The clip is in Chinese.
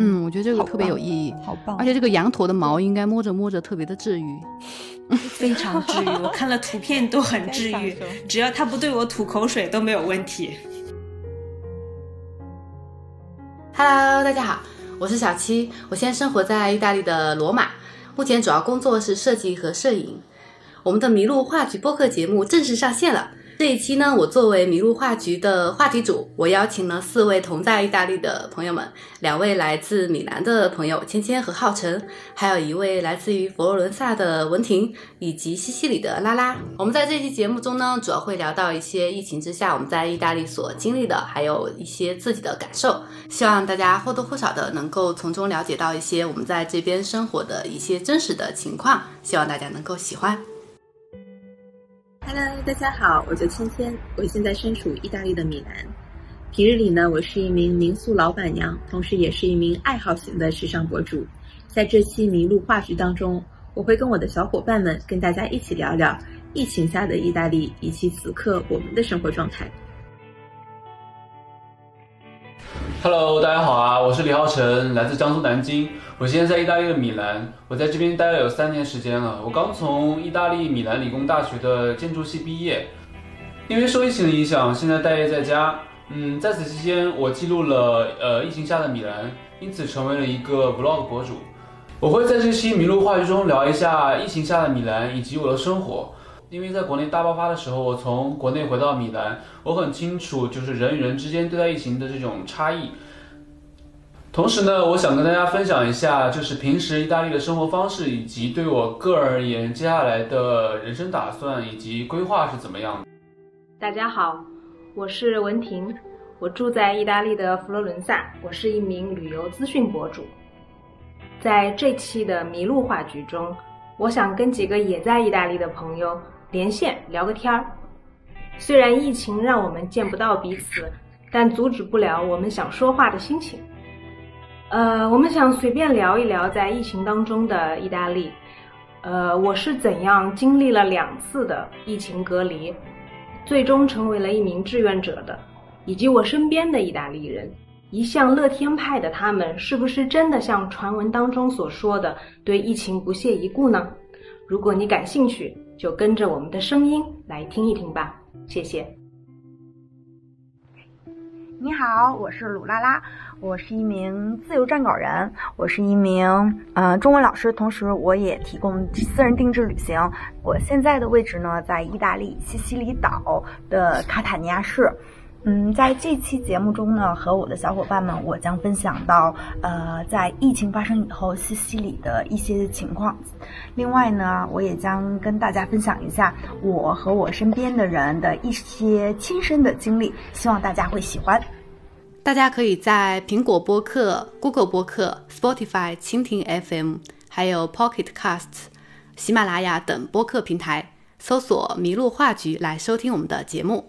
嗯，我觉得这个特别有意义，好棒！而且这个羊驼的毛应该摸着摸着特别的治愈，非常治愈。我看了图片都很治愈，只要它不对我吐口水都没有问题。Hello，大家好，我是小七，我现在生活在意大利的罗马，目前主要工作是设计和摄影。我们的麋鹿话剧播客节目正式上线了。这一期呢，我作为麋鹿话剧的话题主，我邀请了四位同在意大利的朋友们，两位来自米兰的朋友芊芊和浩辰，还有一位来自于佛罗伦萨的文婷，以及西西里的拉拉。我们在这期节目中呢，主要会聊到一些疫情之下我们在意大利所经历的，还有一些自己的感受，希望大家或多或少的能够从中了解到一些我们在这边生活的一些真实的情况，希望大家能够喜欢。大家好，我叫芊芊，我现在身处意大利的米兰。平日里呢，我是一名民宿老板娘，同时也是一名爱好型的时尚博主。在这期麋鹿话剧当中，我会跟我的小伙伴们跟大家一起聊聊疫情下的意大利以及此刻我们的生活状态。Hello，大家好啊，我是李浩辰，来自江苏南京。我现在在意大利的米兰，我在这边待了有三年时间了。我刚从意大利米兰理工大学的建筑系毕业，因为受疫情的影响，现在待业在家。嗯，在此期间，我记录了呃疫情下的米兰，因此成为了一个 vlog 博主。我会在这期麋鹿话剧中聊一下疫情下的米兰以及我的生活。因为在国内大爆发的时候，我从国内回到米兰，我很清楚就是人与人之间对待疫情的这种差异。同时呢，我想跟大家分享一下，就是平时意大利的生活方式，以及对我个人而言，接下来的人生打算以及规划是怎么样的。大家好，我是文婷，我住在意大利的佛罗伦萨，我是一名旅游资讯博主。在这期的麋鹿话剧中，我想跟几个也在意大利的朋友。连线聊个天儿，虽然疫情让我们见不到彼此，但阻止不了我们想说话的心情。呃，我们想随便聊一聊在疫情当中的意大利。呃，我是怎样经历了两次的疫情隔离，最终成为了一名志愿者的，以及我身边的意大利人，一向乐天派的他们，是不是真的像传闻当中所说的对疫情不屑一顾呢？如果你感兴趣。就跟着我们的声音来听一听吧，谢谢。你好，我是鲁拉拉，我是一名自由撰稿人，我是一名呃中文老师，同时我也提供私人定制旅行。我现在的位置呢，在意大利西西里岛的卡塔尼亚市。嗯，在这期节目中呢，和我的小伙伴们，我将分享到，呃，在疫情发生以后，西西里的一些情况。另外呢，我也将跟大家分享一下我和我身边的人的一些亲身的经历，希望大家会喜欢。大家可以在苹果播客、Google 播客、Spotify、蜻蜓 FM，还有 Pocket Cast、喜马拉雅等播客平台搜索“麋鹿话剧”来收听我们的节目。